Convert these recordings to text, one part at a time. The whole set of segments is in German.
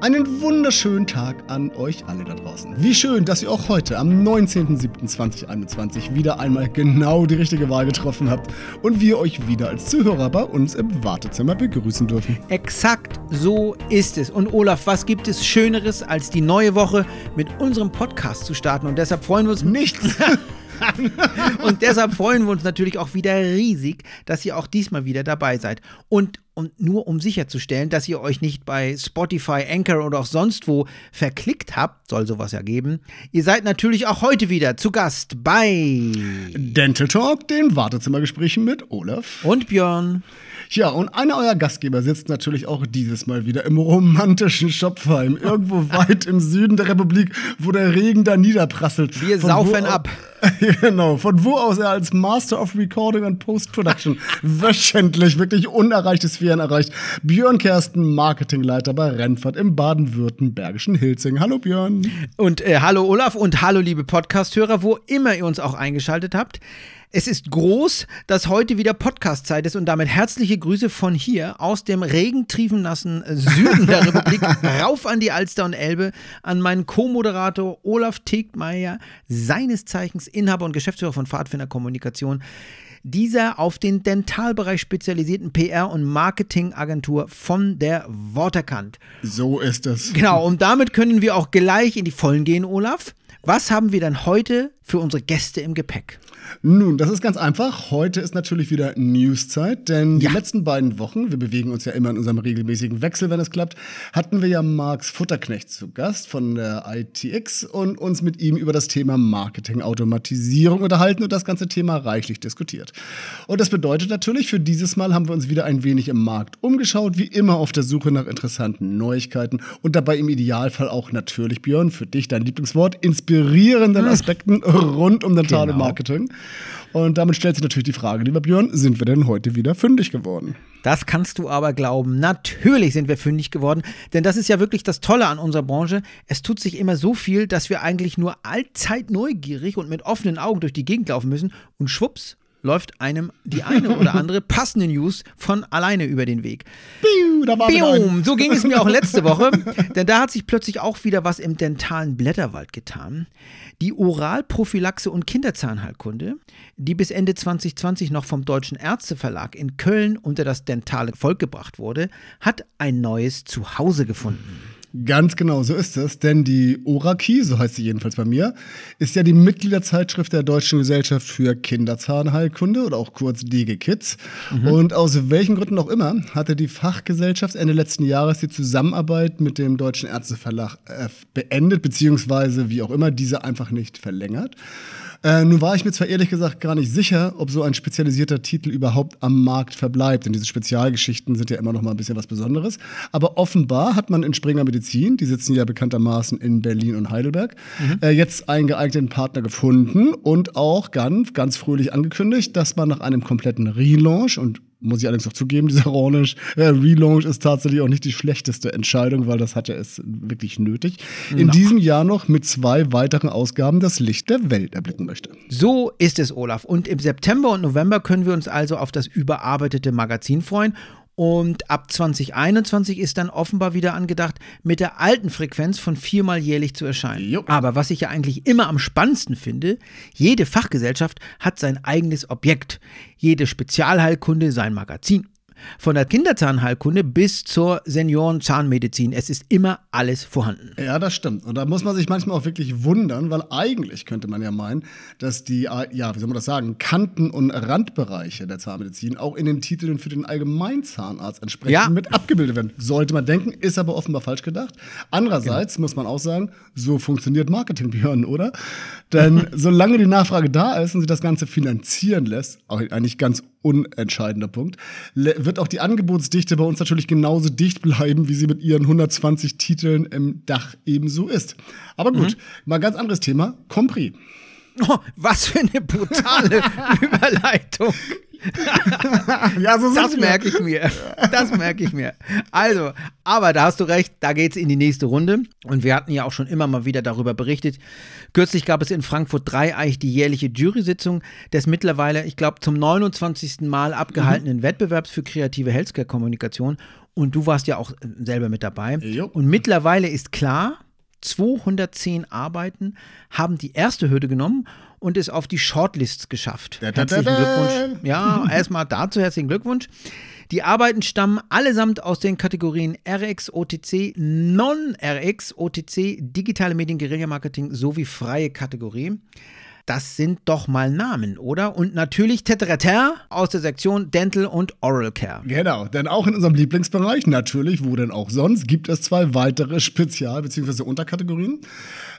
Einen wunderschönen Tag an euch alle da draußen. Wie schön, dass ihr auch heute am 19.07.2021 wieder einmal genau die richtige Wahl getroffen habt und wir euch wieder als Zuhörer bei uns im Wartezimmer begrüßen dürfen. Exakt so ist es. Und Olaf, was gibt es Schöneres, als die neue Woche mit unserem Podcast zu starten? Und deshalb freuen wir uns. Nichts! und deshalb freuen wir uns natürlich auch wieder riesig, dass ihr auch diesmal wieder dabei seid. Und, und nur um sicherzustellen, dass ihr euch nicht bei Spotify, Anchor oder auch sonst wo verklickt habt, soll sowas ja geben, ihr seid natürlich auch heute wieder zu Gast bei Dental Talk, den Wartezimmergesprächen mit Olaf und Björn. Ja, und einer eurer Gastgeber sitzt natürlich auch dieses Mal wieder im romantischen Schopfheim, irgendwo weit im Süden der Republik, wo der Regen da niederprasselt. Wir saufen ab. genau, von wo aus er als Master of Recording and Post-Production wöchentlich wirklich unerreichte Sphären erreicht. Björn Kersten, Marketingleiter bei Rennfahrt im baden-württembergischen Hilzing. Hallo Björn. Und äh, hallo Olaf und hallo liebe Podcast-Hörer, wo immer ihr uns auch eingeschaltet habt. Es ist groß, dass heute wieder Podcast-Zeit ist und damit herzliche Grüße von hier aus dem regentriefennassen Süden der Republik rauf an die Alster und Elbe an meinen Co-Moderator Olaf Tegmeier, seines Zeichens Inhaber und Geschäftsführer von Pfadfinder Kommunikation dieser auf den Dentalbereich spezialisierten PR- und Marketingagentur von der Waterkant. So ist es. Genau, und damit können wir auch gleich in die Vollen gehen, Olaf. Was haben wir dann heute für unsere Gäste im Gepäck? Nun, das ist ganz einfach. Heute ist natürlich wieder Newszeit, denn ja. die letzten beiden Wochen, wir bewegen uns ja immer in unserem regelmäßigen Wechsel, wenn es klappt, hatten wir ja Marx Futterknecht zu Gast von der ITX und uns mit ihm über das Thema Marketing-Automatisierung unterhalten und das ganze Thema reichlich diskutiert. Und das bedeutet natürlich, für dieses Mal haben wir uns wieder ein wenig im Markt umgeschaut, wie immer auf der Suche nach interessanten Neuigkeiten und dabei im Idealfall auch natürlich, Björn, für dich dein Lieblingswort, inspirierenden hm. Aspekten rund um dentale genau. Marketing. Und damit stellt sich natürlich die Frage, lieber Björn, sind wir denn heute wieder fündig geworden? Das kannst du aber glauben. Natürlich sind wir fündig geworden, denn das ist ja wirklich das Tolle an unserer Branche. Es tut sich immer so viel, dass wir eigentlich nur allzeit neugierig und mit offenen Augen durch die Gegend laufen müssen und schwupps läuft einem die eine oder andere passende News von alleine über den Weg. Biu, da war Bium, so ging es mir auch letzte Woche, denn da hat sich plötzlich auch wieder was im dentalen Blätterwald getan. Die Oralprophylaxe und Kinderzahnheilkunde, die bis Ende 2020 noch vom Deutschen Ärzteverlag in Köln unter das dentale Volk gebracht wurde, hat ein neues Zuhause gefunden. Ganz genau, so ist es. Denn die Oraki, so heißt sie jedenfalls bei mir, ist ja die Mitgliederzeitschrift der Deutschen Gesellschaft für Kinderzahnheilkunde oder auch kurz DG Kids. Mhm. Und aus welchen Gründen auch immer hatte die Fachgesellschaft Ende letzten Jahres die Zusammenarbeit mit dem Deutschen Ärzteverlag äh, beendet, beziehungsweise wie auch immer, diese einfach nicht verlängert. Äh, nun war ich mir zwar ehrlich gesagt gar nicht sicher, ob so ein spezialisierter Titel überhaupt am Markt verbleibt, denn diese Spezialgeschichten sind ja immer noch mal ein bisschen was Besonderes. Aber offenbar hat man in Springer Medizin, die sitzen ja bekanntermaßen in Berlin und Heidelberg, mhm. äh, jetzt einen geeigneten Partner gefunden und auch ganz, ganz fröhlich angekündigt, dass man nach einem kompletten Relaunch und muss ich allerdings auch zugeben, dieser Relaunch, äh, Relaunch ist tatsächlich auch nicht die schlechteste Entscheidung, weil das hat ja es wirklich nötig. In no. diesem Jahr noch mit zwei weiteren Ausgaben das Licht der Welt erblicken möchte. So ist es, Olaf. Und im September und November können wir uns also auf das überarbeitete Magazin freuen und ab 2021 ist dann offenbar wieder angedacht, mit der alten Frequenz von viermal jährlich zu erscheinen. Jo. Aber was ich ja eigentlich immer am spannendsten finde, jede Fachgesellschaft hat sein eigenes Objekt, jede Spezialheilkunde sein Magazin. Von der Kinderzahnheilkunde bis zur Seniorenzahnmedizin. Es ist immer alles vorhanden. Ja, das stimmt. Und da muss man sich manchmal auch wirklich wundern, weil eigentlich könnte man ja meinen, dass die, ja, wie soll man das sagen, Kanten- und Randbereiche der Zahnmedizin auch in den Titeln für den Allgemeinzahnarzt entsprechend ja. mit abgebildet werden. Sollte man denken, ist aber offenbar falsch gedacht. Andererseits genau. muss man auch sagen, so funktioniert Marketing, Björn, oder? Denn solange die Nachfrage da ist und sich das Ganze finanzieren lässt, auch eigentlich ganz unentscheidender Punkt, wird auch die Angebotsdichte bei uns natürlich genauso dicht bleiben, wie sie mit ihren 120 Titeln im Dach ebenso ist. Aber gut, mhm. mal ganz anderes Thema, Compris. Oh, was für eine brutale Überleitung. ja, so das merke ich mir. Das merke ich mir. Also, aber da hast du recht, da geht es in die nächste Runde. Und wir hatten ja auch schon immer mal wieder darüber berichtet. Kürzlich gab es in Frankfurt dreieich die jährliche Jury-Sitzung des mittlerweile, ich glaube, zum 29. Mal abgehaltenen mhm. Wettbewerbs für kreative Healthcare-Kommunikation. Und du warst ja auch selber mit dabei. Jo. Und mittlerweile ist klar, 210 Arbeiten haben die erste Hürde genommen und es auf die Shortlists geschafft. Da, da, herzlichen da, Glückwunsch. Ja, erstmal dazu herzlichen Glückwunsch. Die Arbeiten stammen allesamt aus den Kategorien RX, OTC, Non-RX, OTC, digitale Medien, Guerilla-Marketing sowie freie Kategorie. Das sind doch mal Namen, oder? Und natürlich Tetrater aus der Sektion Dental und Oral Care. Genau, denn auch in unserem Lieblingsbereich, natürlich, wo denn auch sonst, gibt es zwei weitere Spezial- bzw. Unterkategorien.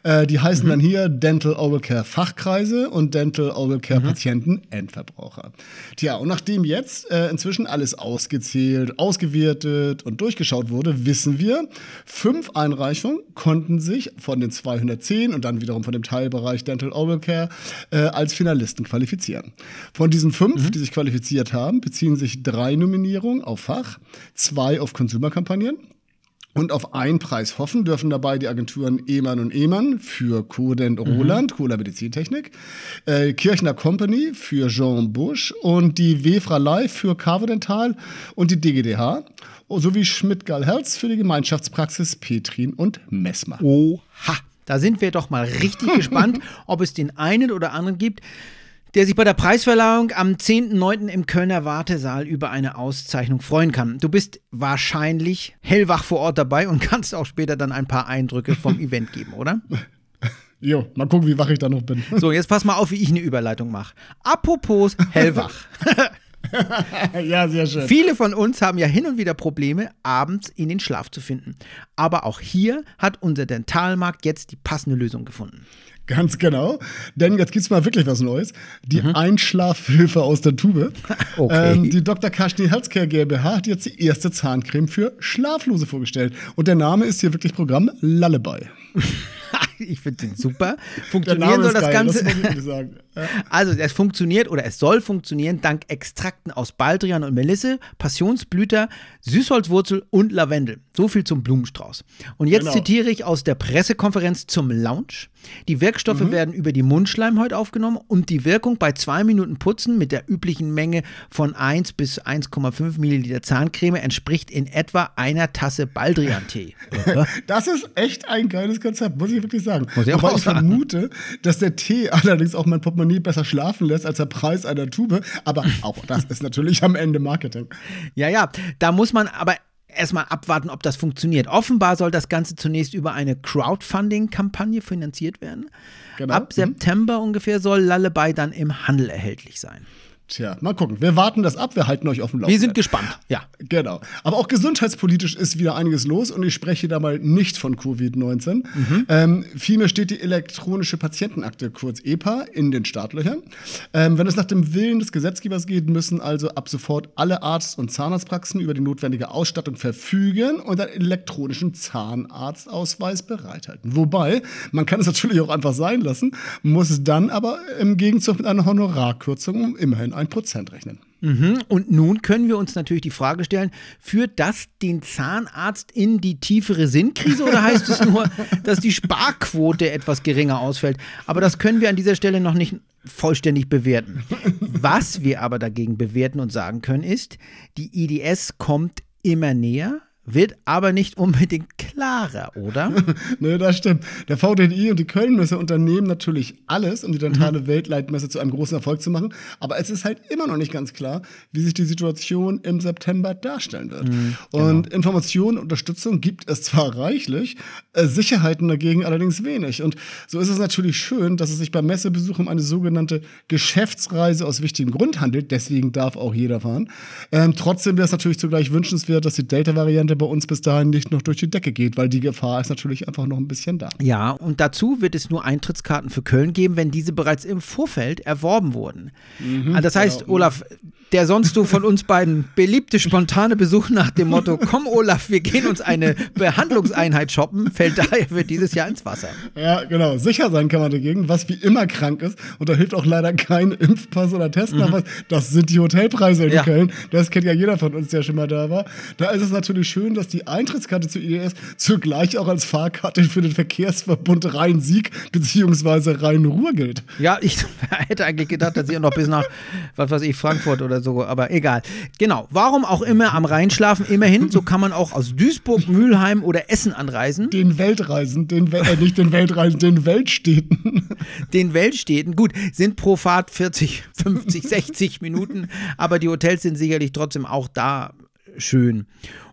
Äh, die heißen mhm. dann hier Dental Oral Care Fachkreise und Dental Oral Care mhm. Patienten Endverbraucher. Tja, und nachdem jetzt äh, inzwischen alles ausgezählt, ausgewertet und durchgeschaut wurde, wissen wir, fünf Einreichungen konnten sich von den 210 und dann wiederum von dem Teilbereich Dental Oral Care äh, als Finalisten qualifizieren. Von diesen fünf, mhm. die sich qualifiziert haben, beziehen sich drei Nominierungen auf Fach, zwei auf Konsumerkampagnen und auf einen Preis hoffen dürfen dabei die Agenturen Ehmann und Ehmann für Codent Roland, mhm. Cola Medizintechnik, äh, Kirchner Company für Jean Busch und die Wefra Live für Carvodental und die DGDH sowie Schmidt-Gall Herz für die Gemeinschaftspraxis Petrin und Messmer. Oha! Da sind wir doch mal richtig gespannt, ob es den einen oder anderen gibt, der sich bei der Preisverleihung am 10.9. im Kölner Wartesaal über eine Auszeichnung freuen kann. Du bist wahrscheinlich hellwach vor Ort dabei und kannst auch später dann ein paar Eindrücke vom Event geben, oder? Jo, mal gucken, wie wach ich da noch bin. So, jetzt pass mal auf, wie ich eine Überleitung mache. Apropos hellwach. ja, sehr schön. Viele von uns haben ja hin und wieder Probleme, abends in den Schlaf zu finden. Aber auch hier hat unser Dentalmarkt jetzt die passende Lösung gefunden. Ganz genau. Denn jetzt gibt es mal wirklich was Neues. Die mhm. Einschlafhilfe aus der Tube. Okay. Ähm, die Dr. Kaschni Healthcare GmbH hat jetzt die erste Zahncreme für Schlaflose vorgestellt. Und der Name ist hier wirklich Programm Lullaby. ich finde den super. Funktionieren soll das geil, Ganze. Das ja. Also, es funktioniert oder es soll funktionieren dank Extrakten aus Baldrian und Melisse, Passionsblüter, Süßholzwurzel und Lavendel. So viel zum Blumenstrauß. Und jetzt genau. zitiere ich aus der Pressekonferenz zum Launch. Die Wirkstoffe mhm. werden über die Mundschleimhaut aufgenommen und die Wirkung bei zwei Minuten Putzen mit der üblichen Menge von 1 bis 1,5 Milliliter Zahncreme entspricht in etwa einer Tasse Baldrian-Tee. das ist echt ein geiles Konzept, muss ich wirklich sagen. Muss ich Aber ich sagen. vermute, dass der Tee allerdings auch mein Portemonnaie besser schlafen lässt als der Preis einer Tube. Aber auch das ist natürlich am Ende Marketing. Ja, ja, da muss man aber erstmal abwarten, ob das funktioniert. Offenbar soll das Ganze zunächst über eine Crowdfunding-Kampagne finanziert werden. Genau. Ab mhm. September ungefähr soll Lullaby dann im Handel erhältlich sein. Tja, mal gucken. Wir warten das ab, wir halten euch auf dem Laufenden. Wir sind gespannt, ja. Genau. Aber auch gesundheitspolitisch ist wieder einiges los und ich spreche da mal nicht von Covid-19. Mhm. Ähm, vielmehr steht die elektronische Patientenakte, kurz EPA, in den Startlöchern. Ähm, wenn es nach dem Willen des Gesetzgebers geht, müssen also ab sofort alle Arzt- und Zahnarztpraxen über die notwendige Ausstattung verfügen und einen elektronischen Zahnarztausweis bereithalten. Wobei, man kann es natürlich auch einfach sein lassen, muss es dann aber im Gegenzug mit einer Honorarkürzung immerhin 1% rechnen. Mhm. Und nun können wir uns natürlich die Frage stellen, führt das den Zahnarzt in die tiefere Sinnkrise oder heißt es nur, dass die Sparquote etwas geringer ausfällt? Aber das können wir an dieser Stelle noch nicht vollständig bewerten. Was wir aber dagegen bewerten und sagen können, ist, die IDS kommt immer näher wird aber nicht unbedingt klarer, oder? Nö, das stimmt. Der VDI und die Kölnmesse unternehmen natürlich alles, um die dentale mhm. Weltleitmesse zu einem großen Erfolg zu machen. Aber es ist halt immer noch nicht ganz klar, wie sich die Situation im September darstellen wird. Mhm, genau. Und Informationen und Unterstützung gibt es zwar reichlich, äh, Sicherheiten dagegen allerdings wenig. Und so ist es natürlich schön, dass es sich beim Messebesuch um eine sogenannte Geschäftsreise aus wichtigem Grund handelt. Deswegen darf auch jeder fahren. Ähm, trotzdem wäre es natürlich zugleich wünschenswert, dass die Delta-Variante bei uns bis dahin nicht noch durch die Decke geht, weil die Gefahr ist natürlich einfach noch ein bisschen da. Ja, und dazu wird es nur Eintrittskarten für Köln geben, wenn diese bereits im Vorfeld erworben wurden. Mhm, das heißt, genau. Olaf, der sonst so von uns beiden beliebte spontane Besuch nach dem Motto, komm Olaf, wir gehen uns eine Behandlungseinheit shoppen, fällt daher für dieses Jahr ins Wasser. Ja, genau. Sicher sein kann man dagegen, was wie immer krank ist. Und da hilft auch leider kein Impfpass oder Testnachweis. Mhm. Das sind die Hotelpreise in ja. Köln. Das kennt ja jeder von uns, der schon mal da war. Da ist es natürlich schön, dass die Eintrittskarte zur IDS zugleich auch als Fahrkarte für den Verkehrsverbund Rhein-Sieg bzw. Rhein-Ruhr gilt. Ja, ich hätte eigentlich gedacht, dass ihr noch bis nach, was weiß ich, Frankfurt oder so, aber egal. Genau. Warum auch immer am Rhein schlafen, immerhin, so kann man auch aus Duisburg, Mülheim oder Essen anreisen. Den Weltreisen, den, äh, nicht den Weltreisen, den Weltstädten. Den Weltstädten, gut, sind pro Fahrt 40, 50, 60 Minuten, aber die Hotels sind sicherlich trotzdem auch da schön.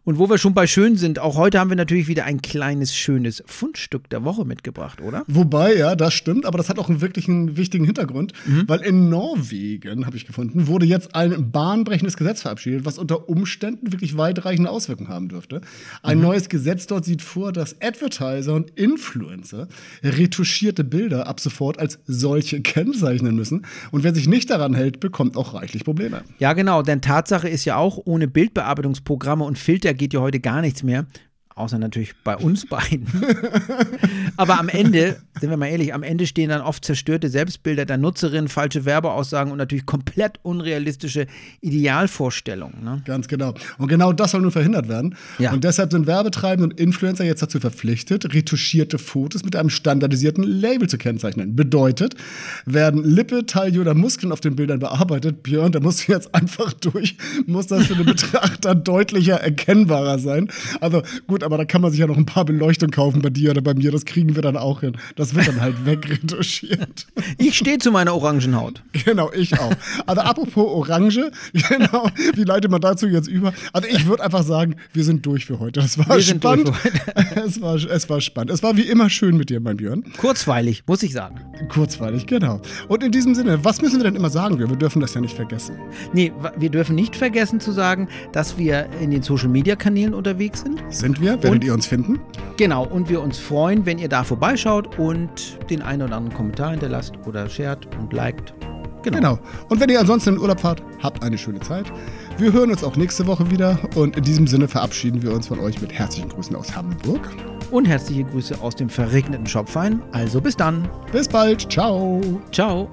Und wo wir schon bei schön sind, auch heute haben wir natürlich wieder ein kleines, schönes Fundstück der Woche mitgebracht, oder? Wobei, ja, das stimmt, aber das hat auch einen wirklich einen wichtigen Hintergrund, mhm. weil in Norwegen, habe ich gefunden, wurde jetzt ein bahnbrechendes Gesetz verabschiedet, was unter Umständen wirklich weitreichende Auswirkungen haben dürfte. Ein mhm. neues Gesetz dort sieht vor, dass Advertiser und Influencer retuschierte Bilder ab sofort als solche kennzeichnen müssen. Und wer sich nicht daran hält, bekommt auch reichlich Probleme. Ja, genau, denn Tatsache ist ja auch, ohne Bildbearbeitungsprogramme und Filter geht ja heute gar nichts mehr. Außer natürlich bei uns beiden. Aber am Ende, sind wir mal ehrlich, am Ende stehen dann oft zerstörte Selbstbilder der Nutzerin, falsche Werbeaussagen und natürlich komplett unrealistische Idealvorstellungen. Ne? Ganz genau. Und genau das soll nun verhindert werden. Ja. Und deshalb sind Werbetreibende und Influencer jetzt dazu verpflichtet, retuschierte Fotos mit einem standardisierten Label zu kennzeichnen. Bedeutet, werden Lippe, Taille oder Muskeln auf den Bildern bearbeitet, Björn, da musst du jetzt einfach durch, muss das für den Betrachter deutlicher erkennbarer sein. Also gut, aber da kann man sich ja noch ein paar Beleuchtungen kaufen bei dir oder bei mir. Das kriegen wir dann auch hin. Das wird dann halt wegretuschiert. Ich stehe zu meiner Orangenhaut. Genau, ich auch. Also apropos Orange, genau, wie leitet man dazu jetzt über? Also ich würde einfach sagen, wir sind durch für heute. Das war wir spannend. es, war, es war spannend. Es war wie immer schön mit dir, mein Björn. Kurzweilig, muss ich sagen. Kurzweilig, genau. Und in diesem Sinne, was müssen wir denn immer sagen? Wir dürfen das ja nicht vergessen. Nee, wir dürfen nicht vergessen zu sagen, dass wir in den Social Media Kanälen unterwegs sind. Sind wir? Werdet und, ihr uns finden. Genau, und wir uns freuen, wenn ihr da vorbeischaut und den einen oder anderen Kommentar hinterlasst oder shared und liked. Genau. genau. Und wenn ihr ansonsten in Urlaub fahrt, habt eine schöne Zeit. Wir hören uns auch nächste Woche wieder und in diesem Sinne verabschieden wir uns von euch mit herzlichen Grüßen aus Hamburg. Und herzliche Grüße aus dem verregneten Schopfein. Also bis dann. Bis bald. Ciao. Ciao.